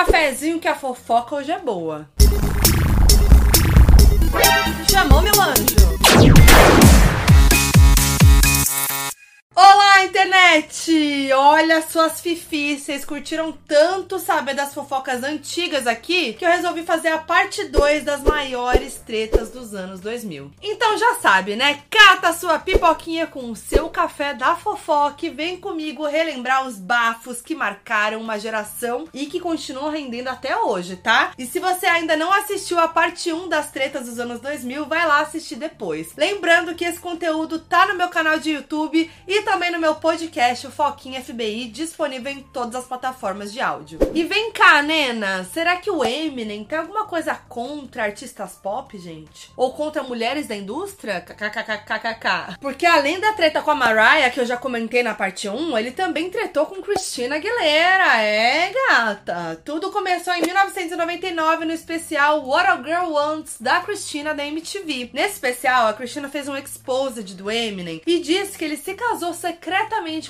cafezinho que a fofoca hoje é boa. Chamou, meu anjo? Olá, internet! Olha suas fifis, vocês curtiram tanto saber das fofocas antigas aqui que eu resolvi fazer a parte 2 das maiores tretas dos anos 2000. Então já sabe, né? Cata sua pipoquinha com o seu café da fofoca e vem comigo relembrar os bafos que marcaram uma geração e que continuam rendendo até hoje, tá? E se você ainda não assistiu a parte 1 das tretas dos anos 2000, vai lá assistir depois. Lembrando que esse conteúdo tá no meu canal de YouTube e também no meu podcast, o Foquinha FBI, disponível em todas as plataformas de áudio. E vem cá, Nena, será que o Eminem tem alguma coisa contra artistas pop, gente? Ou contra mulheres da indústria? KKKKKK. Porque além da treta com a Mariah, que eu já comentei na parte 1, ele também tretou com Christina Aguilera. É, gata. Tudo começou em 1999 no especial What a Girl Wants da Christina da MTV. Nesse especial, a Christina fez um exposed do Eminem e disse que ele se casou secretamente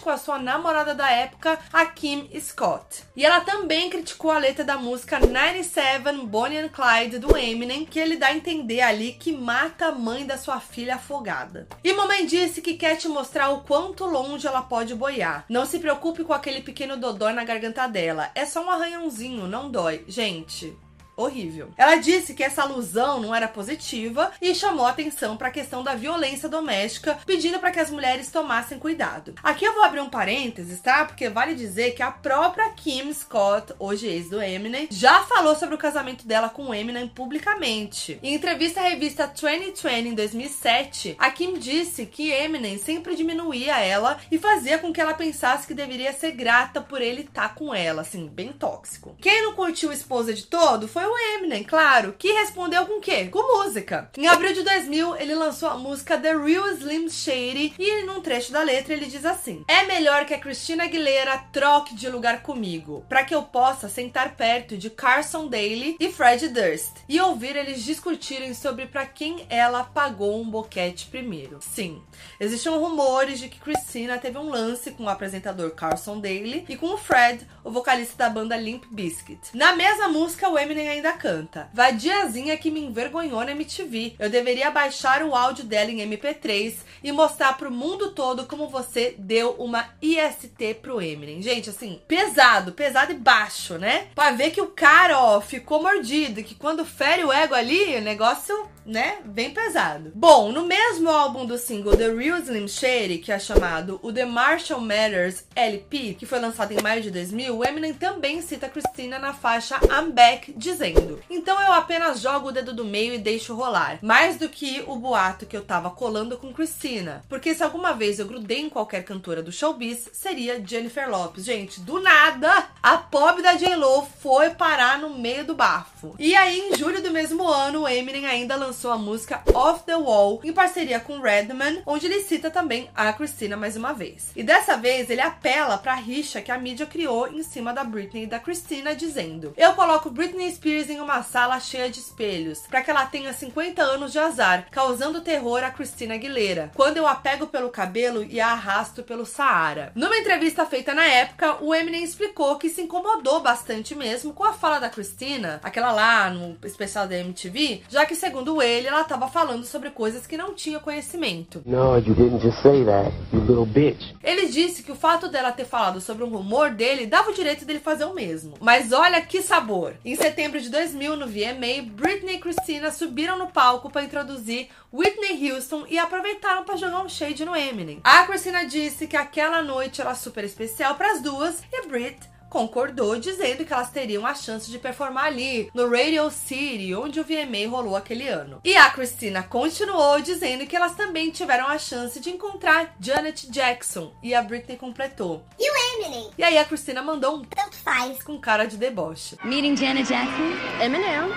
com a sua namorada da época, a Kim Scott. E ela também criticou a letra da música 97 Bonnie and Clyde do Eminem, que ele dá a entender ali que mata a mãe da sua filha afogada. E mamãe disse que quer te mostrar o quanto longe ela pode boiar. Não se preocupe com aquele pequeno dodói na garganta dela. É só um arranhãozinho, não dói. Gente, horrível. Ela disse que essa alusão não era positiva e chamou atenção para a questão da violência doméstica, pedindo para que as mulheres tomassem cuidado. Aqui eu vou abrir um parênteses, tá? Porque vale dizer que a própria Kim Scott, hoje ex do Eminem, já falou sobre o casamento dela com o Eminem publicamente. Em entrevista à revista 2020 em 2007, a Kim disse que Eminem sempre diminuía ela e fazia com que ela pensasse que deveria ser grata por ele estar tá com ela, assim, bem tóxico. Quem não curtiu esposa de todo foi o Eminem, claro, que respondeu com o quê? Com música. Em abril de 2000, ele lançou a música The Real Slim Shady e num trecho da letra ele diz assim: É melhor que a Christina Aguilera troque de lugar comigo, para que eu possa sentar perto de Carson Daly e Fred Durst e ouvir eles discutirem sobre para quem ela pagou um boquete primeiro. Sim, existiam rumores de que Christina teve um lance com o apresentador Carson Daly e com o Fred, o vocalista da banda Limp Bizkit. Na mesma música, o Eminem ainda canta. Vadiazinha que me envergonhou na MTV. Eu deveria baixar o áudio dela em MP3 e mostrar pro mundo todo como você deu uma IST pro Eminem. Gente, assim, pesado, pesado e baixo, né? Pra ver que o cara, ó, ficou mordido, que quando fere o ego ali, o negócio, né, bem pesado. Bom, no mesmo álbum do single The Real Slim Shady, que é chamado o The Marshall Matters LP, que foi lançado em maio de 2000, o Eminem também cita Christina na faixa I'm Back, dizendo: Então eu apenas jogo o dedo do meio e deixo rolar. Mais do que o boato que eu tava colando com Christina. Porque se alguma vez eu grudei em qualquer cantora do showbiz, seria Jennifer Lopes. Gente, do nada, a pobre da J-Lo foi parar no meio do bafo. E aí, em julho do mesmo ano, o Eminem ainda lançou a música Off the Wall, em parceria com Redman, onde ele cita também a Christina mais uma vez. E dessa vez ele apela pra rixa que a mídia criou em cima da Britney e da Christina, dizendo: Eu coloco Britney Spears em uma sala cheia de espelhos, para que ela tenha 50 anos de azar, causando terror a Christina Aguilera, quando eu a pego pelo cabelo e a arrasto pelo Saara. Numa entrevista feita na época, o Eminem explicou que se incomodou bastante mesmo com a fala da Christina, aquela lá no especial da MTV, já que segundo ele, ela estava falando sobre coisas que não tinha conhecimento. No, you didn't just say that, you little bitch. Ele disse que o fato dela ter falado sobre um rumor dele dava o direito dele fazer o mesmo. Mas olha que sabor! Em setembro de 2000, no VMA, Britney e Christina subiram no palco para introduzir Whitney Houston e aproveitaram para jogar um shade no Eminem. A Christina disse que aquela noite era super especial para as duas e a Brit concordou, dizendo que elas teriam a chance de performar ali, no Radio City, onde o VMA rolou aquele ano. E a Christina continuou dizendo que elas também tiveram a chance de encontrar Janet Jackson, e a Britney completou. E o Eminem? E aí a Christina mandou um Tanto faz. com cara de deboche. Meeting Janet Jackson? Eminem.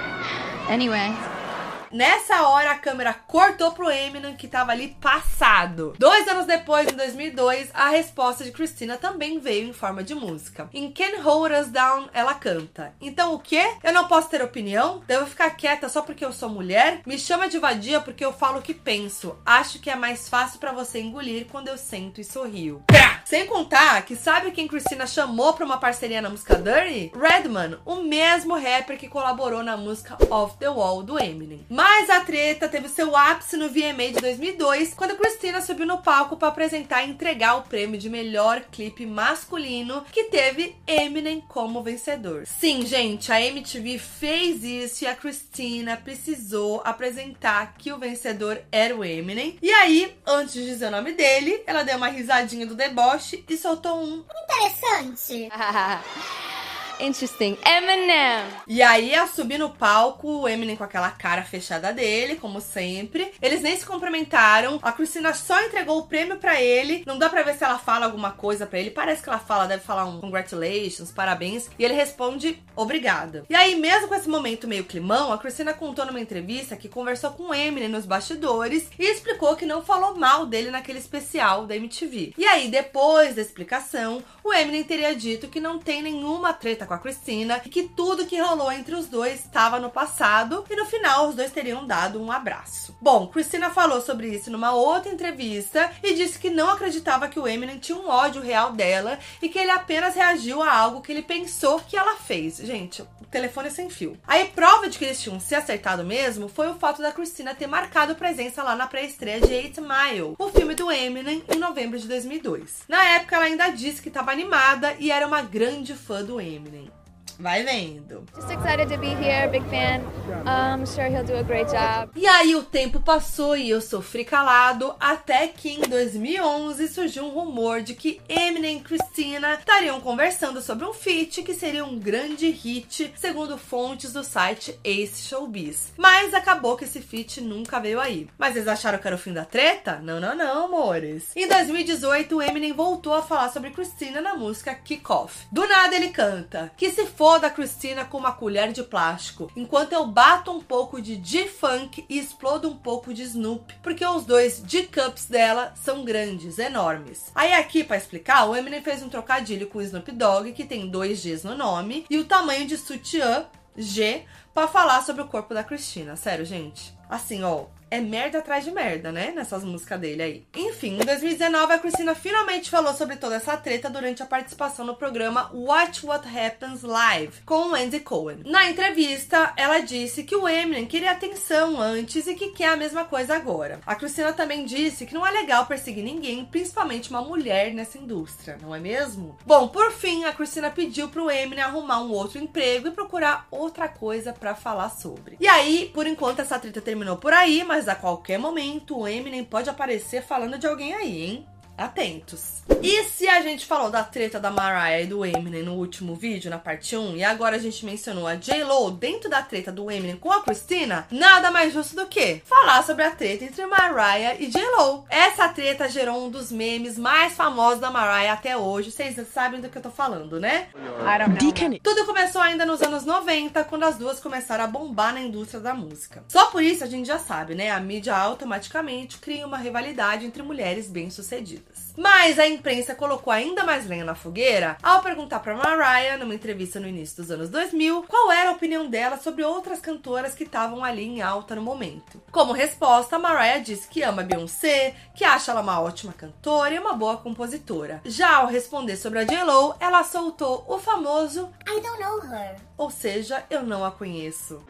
Anyway, nessa hora a câmera cortou pro Eminem, que tava ali passado. Dois anos depois, em 2002, a resposta de Christina também veio em forma de música. Em Can Hold Us Down, ela canta. Então o que? Eu não posso ter opinião? Devo ficar quieta só porque eu sou mulher? Me chama de vadia porque eu falo o que penso. Acho que é mais fácil para você engolir quando eu sento e sorrio. Sem contar que sabe quem Christina chamou pra uma parceria na música Dirty? Redman, o mesmo rapper que colaborou na música Off the Wall do Eminem. A treta teve seu ápice no VMA de 2002, quando Christina subiu no palco para apresentar e entregar o prêmio de melhor clipe masculino, que teve Eminem como vencedor. Sim, gente, a MTV fez isso e a Christina precisou apresentar que o vencedor era o Eminem. E aí, antes de dizer o nome dele, ela deu uma risadinha do deboche e soltou um Interessante. Interesting. Eminem. E aí, ao subir no palco, o Eminem com aquela cara fechada dele, como sempre. Eles nem se cumprimentaram. A Christina só entregou o prêmio para ele. Não dá pra ver se ela fala alguma coisa para ele. Parece que ela fala, deve falar um congratulations, parabéns. E ele responde obrigada. E aí, mesmo com esse momento meio climão, a Christina contou numa entrevista que conversou com o Eminem nos bastidores e explicou que não falou mal dele naquele especial da MTV. E aí, depois da explicação, o Eminem teria dito que não tem nenhuma treta com a Christina e que tudo que rolou entre os dois estava no passado e no final os dois teriam dado um abraço. Bom, Christina falou sobre isso numa outra entrevista e disse que não acreditava que o Eminem tinha um ódio real dela e que ele apenas reagiu a algo que ele pensou que ela fez. Gente, o telefone é sem fio. Aí, prova de que eles tinham se acertado mesmo foi o fato da Christina ter marcado presença lá na pré-estreia de Eight Mile, o filme do Eminem, em novembro de 2002. Na época, ela ainda disse que estava animada e era uma grande fã do Eminem. Vai vendo. Just excited to be here, big fan. I'm sure he'll do a great job. E aí o tempo passou e eu sofri calado até que em 2011 surgiu um rumor de que Eminem e Christina estariam conversando sobre um feat que seria um grande hit, segundo fontes do site Ace Showbiz. Mas acabou que esse feat nunca veio aí. Mas eles acharam que era o fim da treta? Não, não, não, amores. Em 2018, o Eminem voltou a falar sobre Christina na música Kick Off. Do nada ele canta que se for da Christina com uma colher de plástico, enquanto eu bato um pouco de G-Funk e explodo um pouco de Snoop, porque os dois G-Cups dela são grandes, enormes. Aí aqui, para explicar, o Eminem fez um trocadilho com o Snoop Dogg, que tem dois Gs no nome, e o tamanho de sutiã, G, para falar sobre o corpo da Christina. Sério, gente. Assim, ó, é merda atrás de merda, né? Nessas músicas dele aí. Enfim, em 2019, a Christina finalmente falou sobre toda essa treta durante a participação no programa Watch What Happens Live com o Andy Cohen. Na entrevista, ela disse que o Eminem queria atenção antes e que quer a mesma coisa agora. A Christina também disse que não é legal perseguir ninguém, principalmente uma mulher nessa indústria, não é mesmo? Bom, por fim, a Christina pediu pro Eminem arrumar um outro emprego e procurar outra coisa para falar sobre. E aí, por enquanto, essa treta terminou por aí, mas a qualquer momento o Eminem pode aparecer falando de alguém aí, hein? Atentos. E se a gente falou da treta da Mariah e do Eminem no último vídeo, na parte 1, e agora a gente mencionou a J-Lo dentro da treta do Eminem com a Christina, nada mais justo do que falar sobre a treta entre Mariah e J-Lo. Essa treta gerou um dos memes mais famosos da Mariah até hoje. Vocês sabem do que eu tô falando, né? Tudo começou ainda nos anos 90, quando as duas começaram a bombar na indústria da música. Só por isso a gente já sabe, né? A mídia automaticamente cria uma rivalidade entre mulheres bem-sucedidas. Mas a imprensa colocou ainda mais lenha na fogueira ao perguntar para Mariah, numa entrevista no início dos anos 2000, qual era a opinião dela sobre outras cantoras que estavam ali em alta no momento. Como resposta, Mariah disse que ama Beyoncé, que acha ela uma ótima cantora e uma boa compositora. Já ao responder sobre a J-Lo, ela soltou o famoso I don't know her. ou seja, eu não a conheço.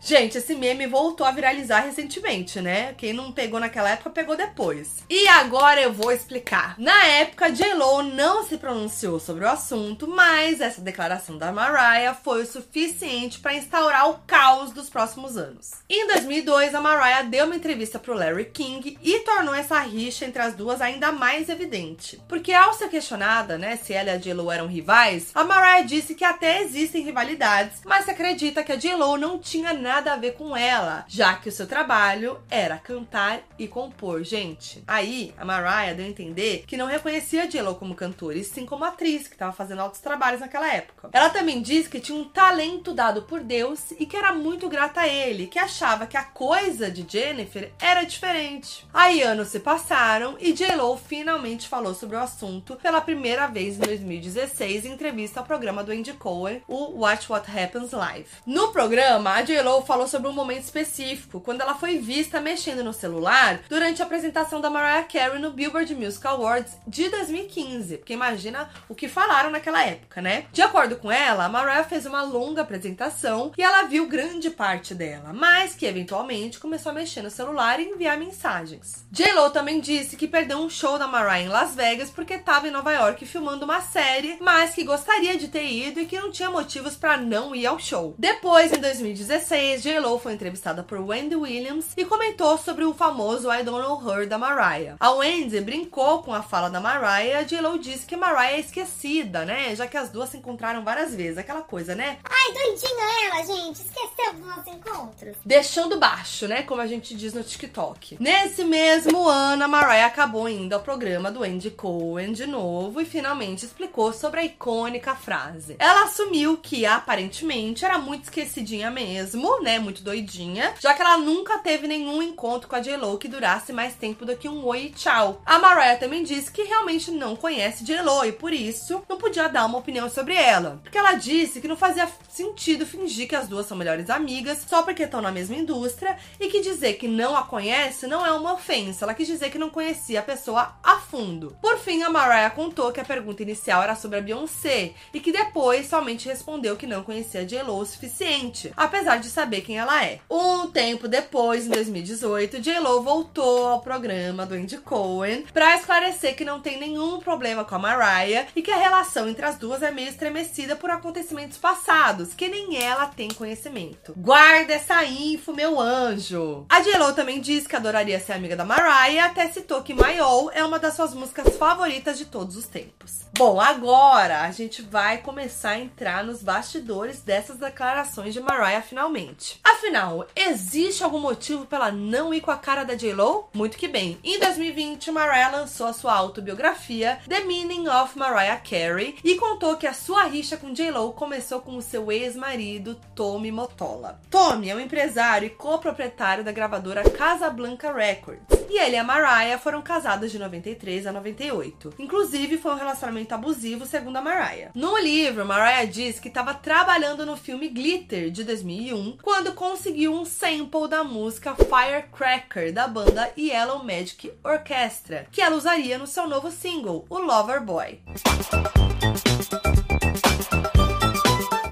Gente, esse meme voltou a viralizar recentemente, né? Quem não pegou naquela época, pegou depois. E agora eu vou explicar. Na época, J-Lo não se pronunciou sobre o assunto, mas essa declaração da Mariah foi o suficiente para instaurar o caos dos próximos anos. Em 2002, a Mariah deu uma entrevista pro Larry King e tornou essa rixa entre as duas ainda mais evidente. Porque ao ser questionada, né, se ela e a J-Lo eram rivais, a Mariah disse que até existem rivalidades, mas se acredita que a J-Lo não tinha nada a ver com ela, já que o seu trabalho era cantar e compor, gente. Aí, a Mariah deu entender que não reconhecia J-Lo como cantora, e sim como atriz, que estava fazendo altos trabalhos naquela época. Ela também disse que tinha um talento dado por Deus e que era muito grata a ele, que achava que a coisa de Jennifer era diferente. Aí anos se passaram e J-Lo finalmente falou sobre o assunto pela primeira vez em 2016 em entrevista ao programa do Andy Cohen, o Watch What Happens Live. No programa, a J-Lo falou sobre um momento específico, quando ela foi vista mexendo no celular durante a apresentação da Mariah Carey no Billboard Music Awards de 2015. Porque imagina o que falaram naquela época, né? De acordo com ela, a Mariah fez uma longa apresentação e ela viu grande parte dela, mas que eventualmente começou a mexer no celular e enviar mensagens. J-Lo também disse que perdeu um show da Mariah em Las Vegas porque estava em Nova York filmando uma série, mas que gostaria de ter ido e que não tinha motivos para não ir ao show. Depois, em 2016, J-Lo foi entrevistada por Wendy Williams e comentou sobre o famoso I Don't Know Her da Mariah. A Wendy brincou com a fala da Mariah a J-Lo disse que Mariah é esquecida, né? Já que as duas se encontraram várias vezes. Aquela coisa, né? Ai, doidinha ela, gente. Esqueceu dos nossos encontros. Deixando baixo, né? Como a gente diz no TikTok. Nesse mesmo ano, a Mariah acabou indo ao programa do Andy Cohen de novo e finalmente explicou sobre a icônica frase. Ela assumiu que aparentemente era muito esquecidinha mesmo, né? Muito doidinha, já que ela nunca teve nenhum encontro com a J-Lo que durasse mais tempo do que um oi e tchau. A Mariah também disse que realmente não conhece J-Lo e por isso não podia dar uma opinião sobre ela. Porque ela disse que não fazia sentido fingir que as duas são melhores amigas só porque estão na mesma indústria e que dizer que não a conhece não é uma ofensa. Ela quis dizer que não conhecia a pessoa a fundo. Por fim, a Mariah contou que a pergunta inicial era sobre a Beyoncé e que depois somente respondeu que não conhecia J-Lo o suficiente, apesar de saber quem ela é. Um tempo depois, em 2018, J-Lo voltou ao programa do Andy Cohen para esclarecer que não tem nenhum problema com a Mariah e que a relação entre as duas é meio estremecida por acontecimentos passados, que nem ela tem conhecimento. Guarda essa info, meu anjo! A J-Lo também disse que adoraria ser amiga da Mariah até citou que My All é uma das suas músicas favoritas de todos os tempos. Bom, agora a gente vai começar a entrar nos bastidores dessas declarações de Mariah finalmente. Afinal, existe algum motivo pra ela não ir com a cara da J-Lo? Muito que bem. Em 2020, Mariah lançou a sua autobiografia The Meaning of Mariah Carey e contou que a sua rixa com J-Lo começou com o seu ex-marido Tommy Motola. Tommy é um empresário e coproprietário da gravadora Casablanca Records. E ele e a Mariah foram casados de 93 a 98. Inclusive, foi um relacionamento abusivo, segundo a Mariah. No livro, Mariah diz que estava trabalhando no filme Glitter, de 2001, quando conseguiu um sample da música Firecracker, da banda Yellow Magic Orchestra, que ela usaria no seu novo single, o Lover Boy.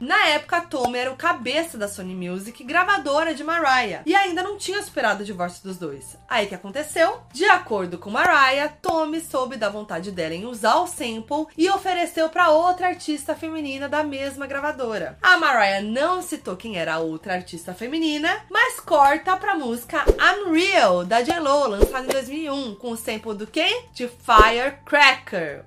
Na época, Tommy era o cabeça da Sony Music, gravadora de Mariah, e ainda não tinha superado o divórcio dos dois. Aí que aconteceu? De acordo com Mariah, Tommy soube da vontade dela em usar o sample e ofereceu para outra artista feminina da mesma gravadora. A Mariah não citou quem era a outra artista feminina, mas corta pra música Unreal da J-Lo, lançada em 2001, com o sample do quem? De Firecracker.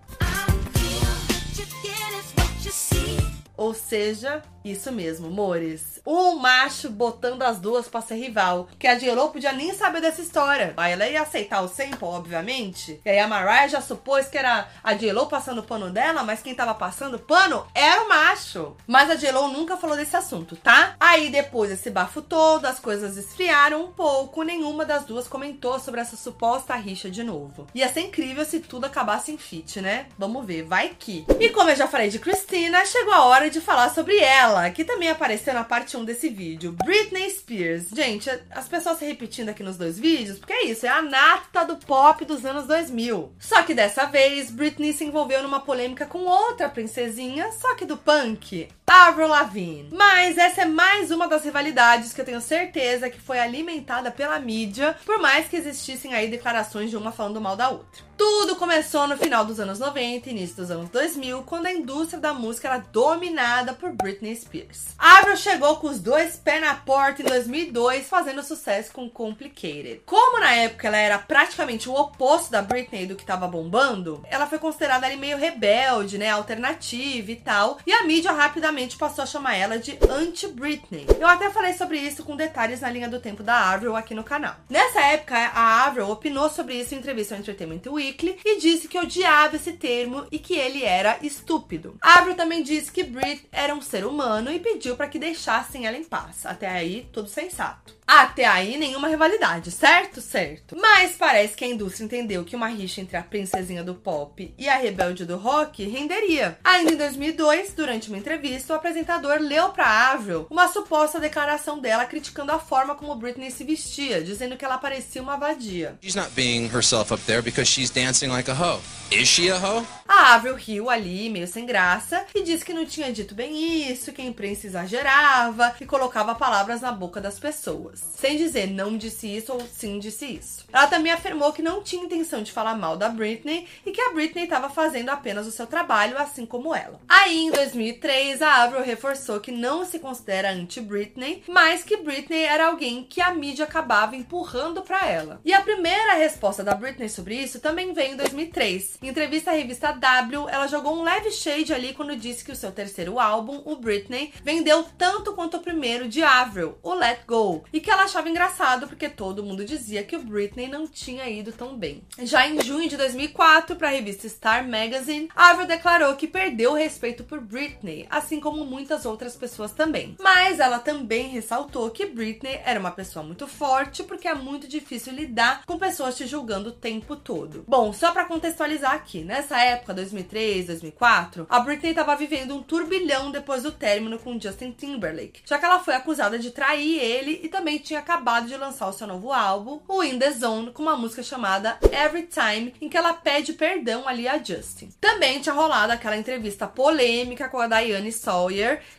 Ou seja, isso mesmo, mores. Um macho botando as duas pra ser rival. Que a J-Lo podia nem saber dessa história. Aí ela ia aceitar o sample, obviamente. E aí a Mariah já supôs que era a J-Lo passando pano dela, mas quem tava passando pano era o macho. Mas a J-Lo nunca falou desse assunto, tá? Aí depois desse bafo todo, as coisas esfriaram um pouco. Nenhuma das duas comentou sobre essa suposta rixa de novo. Ia ser incrível se tudo acabasse em fit, né? Vamos ver, vai que. E como eu já falei de Christina, chegou a hora de falar sobre ela, que também apareceu na parte 1 desse vídeo, Britney Spears. Gente, as pessoas se repetindo aqui nos dois vídeos, porque é isso, é a nata do pop dos anos 2000. Só que dessa vez, Britney se envolveu numa polêmica com outra princesinha, só que do punk, Avril Lavigne. Mas essa é mais uma das rivalidades que eu tenho certeza que foi alimentada pela mídia, por mais que existissem aí declarações de uma falando mal da outra. Tudo começou no final dos anos 90 início dos anos 2000, quando a indústria da música era dominada por Britney Spears. Avril chegou com os dois pés na porta em 2002, fazendo sucesso com Complicated. Como na época ela era praticamente o oposto da Britney do que tava bombando, ela foi considerada ali meio rebelde, né, alternativa e tal, e a mídia rapidamente passou a chamar ela de Anti-Britney. Eu até falei sobre isso com detalhes na linha do tempo da Avril aqui no canal. Nessa época, a Avril opinou sobre isso em entrevista ao Entertainment Weekly e disse que odiava esse termo e que ele era estúpido. A Avril também disse que Brit era um ser humano e pediu para que deixassem ela em paz. Até aí, tudo sensato. Até aí, nenhuma rivalidade, certo? Certo. Mas parece que a indústria entendeu que uma rixa entre a princesinha do pop e a rebelde do rock renderia. Ainda em 2002, durante uma entrevista, o apresentador leu para Avril uma suposta declaração dela criticando a forma como Britney se vestia, dizendo que ela parecia uma vadia. She's not being herself up there because she's dancing like a hoe. Is she a hoe? A Avril riu ali, meio sem graça, e disse que não tinha dito bem isso, que a imprensa exagerava e colocava palavras na boca das pessoas. Sem dizer não disse isso ou sim disse isso. Ela também afirmou que não tinha intenção de falar mal da Britney e que a Britney estava fazendo apenas o seu trabalho, assim como ela. Aí, em 2003, a Avril reforçou que não se considera anti-Britney, mas que Britney era alguém que a mídia acabava empurrando para ela. E a primeira resposta da Britney sobre isso também veio em 2003. Em entrevista à revista W, ela jogou um leve shade ali quando disse que o seu terceiro álbum, o Britney, vendeu tanto quanto o primeiro de Avril, o Let Go, e que ela achava engraçado porque todo mundo dizia que o Britney não tinha ido tão bem. Já em junho de 2004, para a revista Star Magazine, Avril declarou que perdeu o respeito por Britney, assim como muitas outras pessoas também. Mas ela também ressaltou que Britney era uma pessoa muito forte porque é muito difícil lidar com pessoas te julgando o tempo todo. Bom, só para contextualizar aqui, nessa época, 2003, 2004, a Britney estava vivendo um turbilhão depois do término com Justin Timberlake, já que ela foi acusada de trair ele e também tinha acabado de lançar o seu novo álbum, o In The Zone, com uma música chamada Every Time, em que ela pede perdão ali a Justin. Também tinha rolado aquela entrevista polêmica com a Diane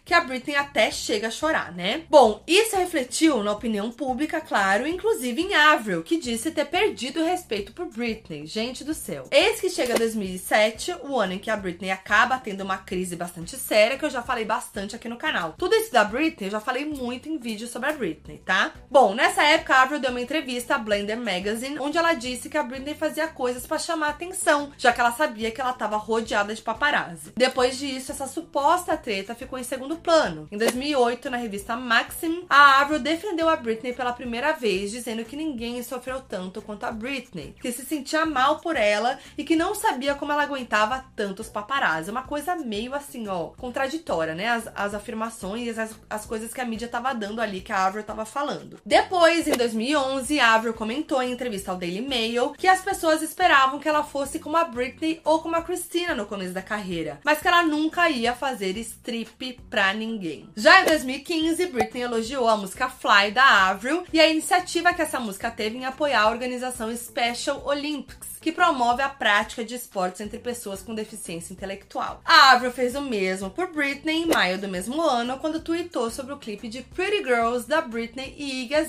que a Britney até chega a chorar, né? Bom, isso refletiu na opinião pública, claro, inclusive em Avril, que disse ter perdido o respeito por Britney. Gente do céu. Eis que chega 2007, o ano em que a Britney acaba tendo uma crise bastante séria, que eu já falei bastante aqui no canal. Tudo isso da Britney eu já falei muito em vídeos sobre a Britney, tá? Bom, nessa época a Avril deu uma entrevista à Blender Magazine, onde ela disse que a Britney fazia coisas para chamar atenção, já que ela sabia que ela estava rodeada de paparazzi. Depois disso, essa suposta treta ficou em segundo plano. Em 2008, na revista Maxim, a Avril defendeu a Britney pela primeira vez, dizendo que ninguém sofreu tanto quanto a Britney, que se sentia mal por ela e que não sabia como ela aguentava tantos paparazzi. Uma coisa meio assim, ó, contraditória, né? As, as afirmações as, as coisas que a mídia tava dando ali, que a Avril tava falando. Depois, em 2011, a Avril comentou em entrevista ao Daily Mail que as pessoas esperavam que ela fosse como a Britney ou como a Christina no começo da carreira, mas que ela nunca ia fazer strip pra ninguém. Já em 2015, Britney elogiou a música Fly da Avril e a iniciativa que essa música teve em apoiar a organização Special Olympics, que promove a prática de esportes entre pessoas com deficiência intelectual. A Avril fez o mesmo por Britney em maio do mesmo ano, quando tweetou sobre o clipe de Pretty Girls da Britney e Iggy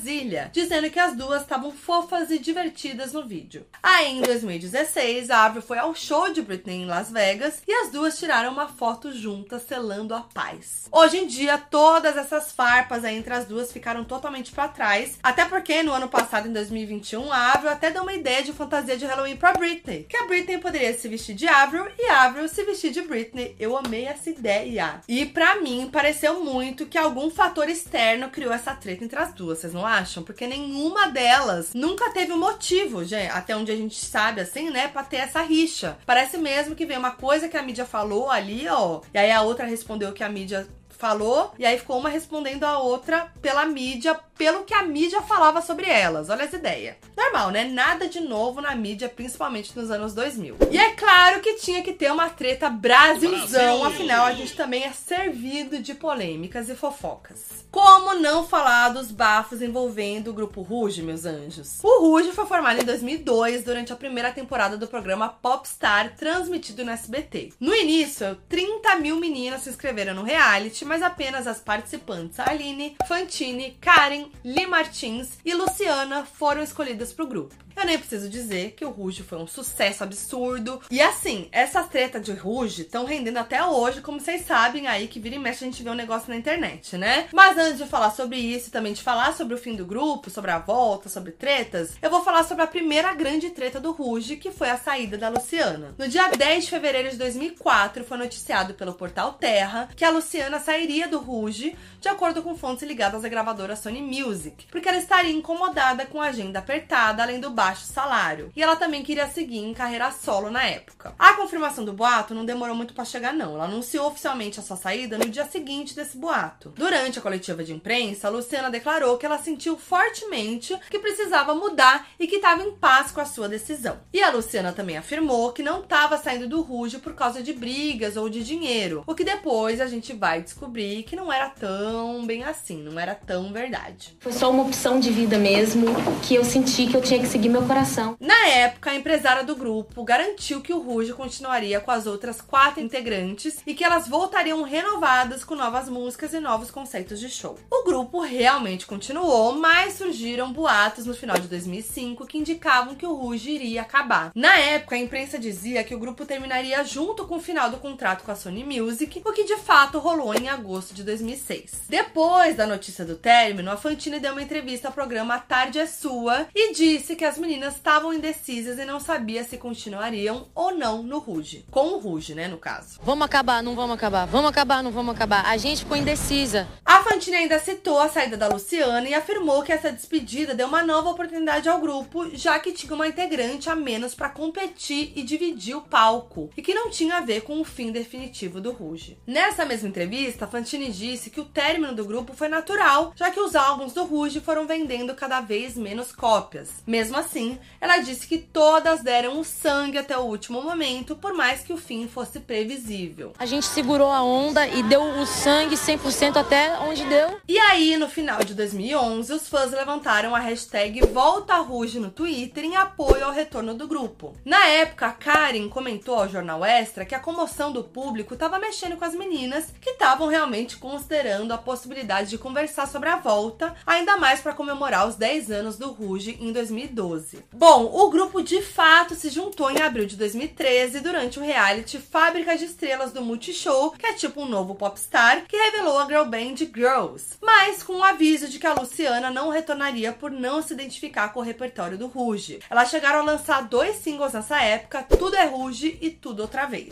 dizendo que as duas estavam fofas e divertidas no vídeo. Aí, em 2016, a Avril foi ao show de Britney em Las Vegas e as duas tiraram uma foto juntas, selando a paz. Hoje em dia, todas essas farpas entre as duas ficaram totalmente para trás, até porque no ano passado, em 2021, a Avril até deu uma ideia de fantasia de Halloween pra Britney. Que a Britney poderia se vestir de Avril e Avril se vestir de Britney. Eu amei essa ideia. E para mim, pareceu muito que algum fator externo criou essa treta entre as duas, vocês não acham? Porque nenhuma delas nunca teve um motivo, gente, até onde a gente sabe, assim, né, pra ter essa rixa. Parece mesmo que veio uma coisa que a mídia falou ali, ó, e aí a outra respondeu que a mídia falou, e aí ficou uma respondendo a outra pela mídia, pelo que a mídia falava sobre elas. Olha essa ideia. Normal, né? Nada de novo na mídia, principalmente nos anos 2000. E é claro que tinha que ter uma treta Brasilzão, afinal a gente também é servido de polêmicas e fofocas. Como não falar dos bafos envolvendo o grupo Ruge, meus anjos? O Ruge foi formado em 2002 durante a primeira temporada do programa Popstar, transmitido no SBT. No início, 30 mil meninas se inscreveram no reality, mas apenas as participantes Aline, Fantine, Karen, Lee Martins e Luciana foram escolhidas para o grupo. Eu nem preciso dizer que o Ruge foi um sucesso absurdo. E assim, essas tretas de Ruge estão rendendo até hoje, como vocês sabem aí, que vira e mexe a gente vê um negócio na internet, né? Mas antes de falar sobre isso e também de falar sobre o fim do grupo, sobre a volta, sobre tretas, eu vou falar sobre a primeira grande treta do Ruge, que foi a saída da Luciana. No dia 10 de fevereiro de 2004, foi noticiado pelo portal Terra que a Luciana sairia do Ruge, de acordo com fontes ligadas à gravadora Sony Music, porque ela estaria incomodada com a agenda apertada, além do baixo salário. E ela também queria seguir em carreira solo na época. A confirmação do boato não demorou muito para chegar, não. Ela anunciou oficialmente a sua saída no dia seguinte desse boato. Durante a coletiva de imprensa, Luciana declarou que ela sentiu fortemente que precisava mudar e que estava em paz com a sua decisão. E a Luciana também afirmou que não estava saindo do Ruge por causa de brigas ou de dinheiro, o que depois a gente vai descobrir que não era tão bem assim, não era tão verdade. Foi só uma opção de vida mesmo, que eu senti que eu tinha que seguir meu coração. Na época, a empresária do grupo garantiu que o Ruge continuaria com as outras quatro integrantes e que elas voltariam renovadas com novas músicas e novos conceitos de show. O grupo realmente continuou, mas surgiram boatos no final de 2005 que indicavam que o Ruge iria acabar. Na época, a imprensa dizia que o grupo terminaria junto com o final do contrato com a Sony Music, o que de fato rolou em agosto de 2006. Depois da notícia do término, a Fantine deu uma entrevista ao programa A Tarde é Sua e disse que as meninas estavam indecisas e não sabia se continuariam ou não no Ruge. Com o Ruge, né, no caso. Vamos acabar, não vamos acabar. Vamos acabar, não vamos acabar. A gente ficou indecisa. A Fantine ainda citou a saída da Luciana e afirmou que essa despedida deu uma nova oportunidade ao grupo, já que tinha uma integrante a menos para competir e dividir o palco, e que não tinha a ver com o fim definitivo do Ruge. Nessa mesma entrevista, a Fantine disse que o término do grupo foi natural, já que os álbuns do Ruge foram vendendo cada vez menos cópias. Mesmo assim, ela disse que todas deram o sangue até o último momento, por mais que o fim fosse previsível. A gente segurou a onda e deu o sangue 100% até onde deu. E aí, no final de 2011, os fãs levantaram a hashtag Volta Ruge no Twitter em apoio ao retorno do grupo. Na época, a Karen comentou ao jornal Extra que a comoção do público estava mexendo com as meninas, que estavam realmente considerando a possibilidade de conversar sobre a volta, ainda mais para comemorar os 10 anos do Ruge em 2012. Bom, o grupo de fato se juntou em abril de 2013 durante o reality Fábrica de Estrelas do Multishow, que é tipo um novo popstar, que revelou a girl band Girls, mas com o aviso de que a Luciana não retornaria por não se identificar com o repertório do Ruge. Elas chegaram a lançar dois singles nessa época, Tudo é Ruge e Tudo Outra Vez.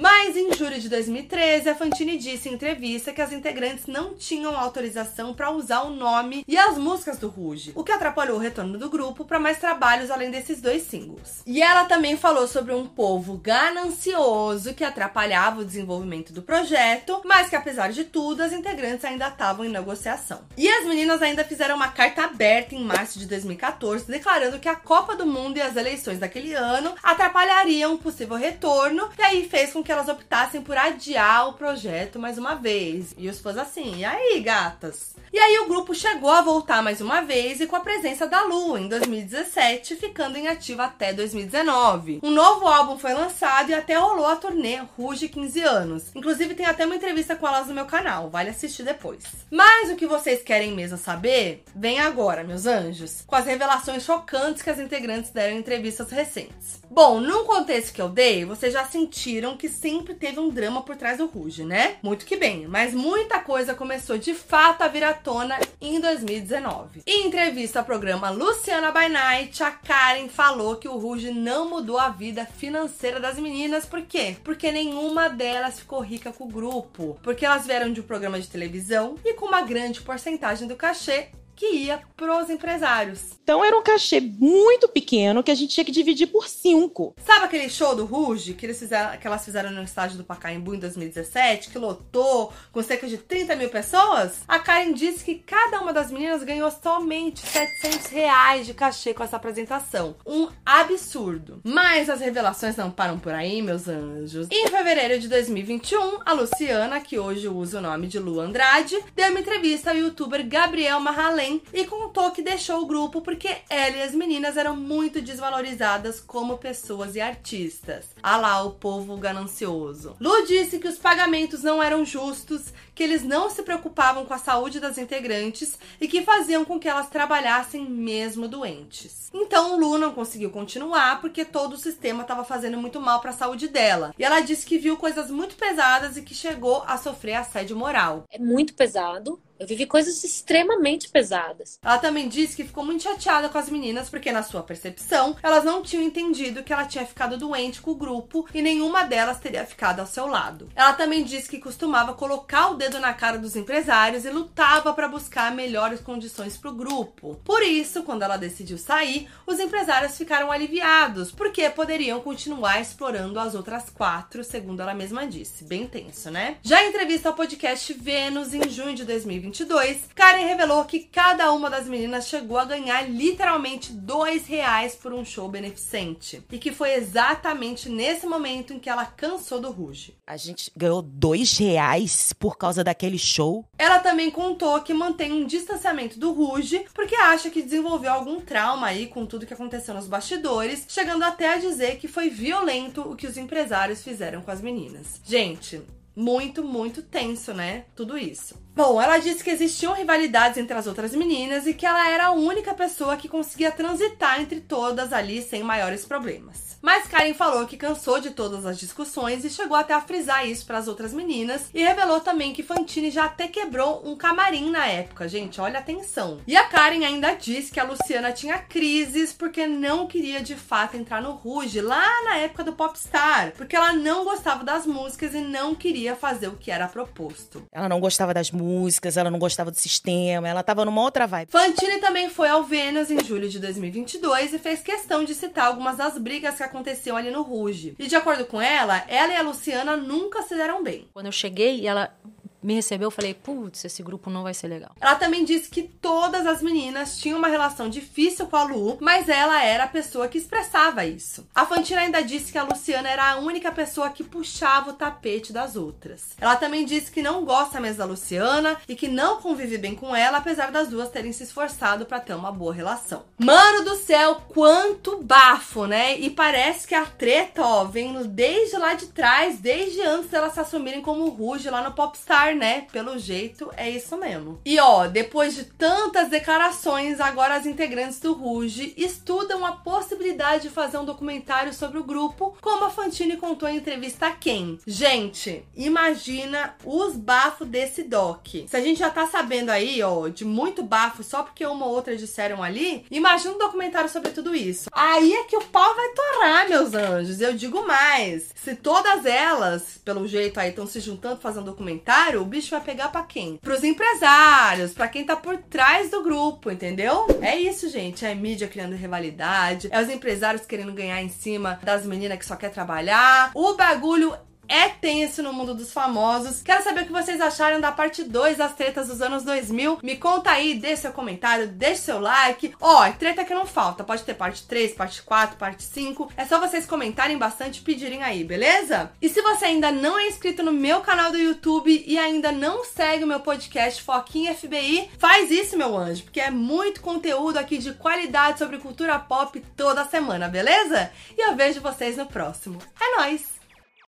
Mas em julho de 2013, a Fantine disse em entrevista que as integrantes não tinham autorização para usar o nome e as músicas do Ruge, o que atrapalhou o retorno do grupo para mais trabalhos além desses dois singles. E ela também falou sobre um povo ganancioso que atrapalhava o desenvolvimento do projeto, mas que apesar de tudo, as integrantes ainda estavam em negociação. E as meninas ainda fizeram uma carta aberta em março de 2014, declarando que a Copa do Mundo e as eleições daquele ano atrapalhariam um possível retorno, e aí fez com que elas optassem por adiar o projeto mais uma vez. E os fãs assim, e aí, gatas? E aí o grupo chegou a voltar mais uma vez e com a presença da Lu em 2017, ficando em ativa até 2019. Um novo álbum foi lançado e até rolou a turnê Ruge 15 anos. Inclusive tem até uma entrevista com elas no meu canal, vale assistir depois. Mas o que vocês querem mesmo saber, vem agora, meus anjos, com as revelações chocantes que as integrantes deram em entrevistas recentes. Bom, num contexto que eu dei, vocês já sentiram que sempre teve um drama por trás do Ruge, né? Muito que bem, mas muita coisa começou de fato a vir à tona em 2019. Em entrevista ao programa Luciana by Night, a Karen falou que o Ruge não mudou a vida financeira das meninas, por quê? Porque nenhuma delas ficou rica com o grupo, porque elas vieram de um programa de televisão e com uma grande porcentagem do cachê que ia pros empresários. Então era um cachê muito pequeno que a gente tinha que dividir por cinco. Sabe aquele show do Ruge que, eles fizeram, que elas fizeram no estádio do Pacaembu em 2017, que lotou com cerca de 30 mil pessoas? A Karen disse que cada uma das meninas ganhou somente 700 reais de cachê com essa apresentação. Um absurdo. Mas as revelações não param por aí, meus anjos. Em fevereiro de 2021, a Luciana, que hoje usa o nome de Lu Andrade, deu uma entrevista ao youtuber Gabriel Marralen bem e contou que deixou o grupo porque ela e as meninas eram muito desvalorizadas como pessoas e artistas. Ah lá, o povo ganancioso. Lu disse que os pagamentos não eram justos, que eles não se preocupavam com a saúde das integrantes e que faziam com que elas trabalhassem mesmo doentes. Então Lu não conseguiu continuar porque todo o sistema estava fazendo muito mal para a saúde dela. E ela disse que viu coisas muito pesadas e que chegou a sofrer assédio moral. É muito pesado. Eu vivi coisas extremamente pesadas. Ela também disse que ficou muito chateada com as meninas porque, na sua percepção, elas não tinham entendido que ela tinha ficado doente com o grupo e nenhuma delas teria ficado ao seu lado. Ela também disse que costumava colocar o dedo na cara dos empresários e lutava para buscar melhores condições para o grupo. Por isso, quando ela decidiu sair, os empresários ficaram aliviados porque poderiam continuar explorando as outras quatro, segundo ela mesma disse. Bem tenso, né? Já em entrevista ao podcast Vênus, em junho de 2020, 2022, Karen revelou que cada uma das meninas chegou a ganhar literalmente dois reais por um show beneficente. E que foi exatamente nesse momento em que ela cansou do Ruge. A gente ganhou dois reais por causa daquele show. Ela também contou que mantém um distanciamento do Ruge porque acha que desenvolveu algum trauma aí com tudo que aconteceu nos bastidores, chegando até a dizer que foi violento o que os empresários fizeram com as meninas. Gente, muito, muito tenso, né? Tudo isso. Bom, ela disse que existiam rivalidades entre as outras meninas e que ela era a única pessoa que conseguia transitar entre todas ali sem maiores problemas. Mas Karen falou que cansou de todas as discussões e chegou até a frisar isso para as outras meninas e revelou também que Fantine já até quebrou um camarim na época, gente, olha a atenção. E a Karen ainda disse que a Luciana tinha crises porque não queria de fato entrar no Ruge lá na época do Popstar, porque ela não gostava das músicas e não queria fazer o que era proposto. Ela não gostava das músicas, ela não gostava do sistema, ela tava numa outra vibe. Fantine também foi ao Vênus em julho de 2022 e fez questão de citar algumas das brigas que aconteceu ali no Ruge. E de acordo com ela, ela e a Luciana nunca se deram bem. Quando eu cheguei, ela me recebeu, eu falei, putz, esse grupo não vai ser legal. Ela também disse que todas as meninas tinham uma relação difícil com a Lu, mas ela era a pessoa que expressava isso. A Fantina ainda disse que a Luciana era a única pessoa que puxava o tapete das outras. Ela também disse que não gosta mesmo da Luciana e que não convive bem com ela, apesar das duas terem se esforçado para ter uma boa relação. Mano do céu, quanto bafo, né? E parece que a treta, ó, vem desde lá de trás, desde antes delas se assumirem como Ruge lá no Popstar né? Pelo jeito, é isso mesmo. E ó, depois de tantas declarações, agora as integrantes do Ruge estudam a possibilidade de fazer um documentário sobre o grupo, como a Fantine contou em entrevista a quem? Gente, imagina os bafos desse doc. Se a gente já tá sabendo aí, ó, de muito bafo só porque uma ou outra disseram ali, imagina um documentário sobre tudo isso. Aí é que o pau vai torar, meus anjos. Eu digo mais. Se todas elas, pelo jeito aí, estão se juntando fazendo um documentário, o bicho vai pegar para quem? Pros empresários, para quem tá por trás do grupo, entendeu? É isso, gente. É mídia criando rivalidade, é os empresários querendo ganhar em cima das meninas que só quer trabalhar. O bagulho é tenso no mundo dos famosos. Quero saber o que vocês acharam da parte 2 das tretas dos anos 2000. Me conta aí, deixe seu comentário, deixe seu like. Ó, oh, treta que não falta. Pode ter parte 3, parte 4, parte 5. É só vocês comentarem bastante e pedirem aí, beleza? E se você ainda não é inscrito no meu canal do YouTube e ainda não segue o meu podcast Foquinha FBI, faz isso, meu anjo, porque é muito conteúdo aqui de qualidade sobre cultura pop toda semana, beleza? E eu vejo vocês no próximo. É nóis!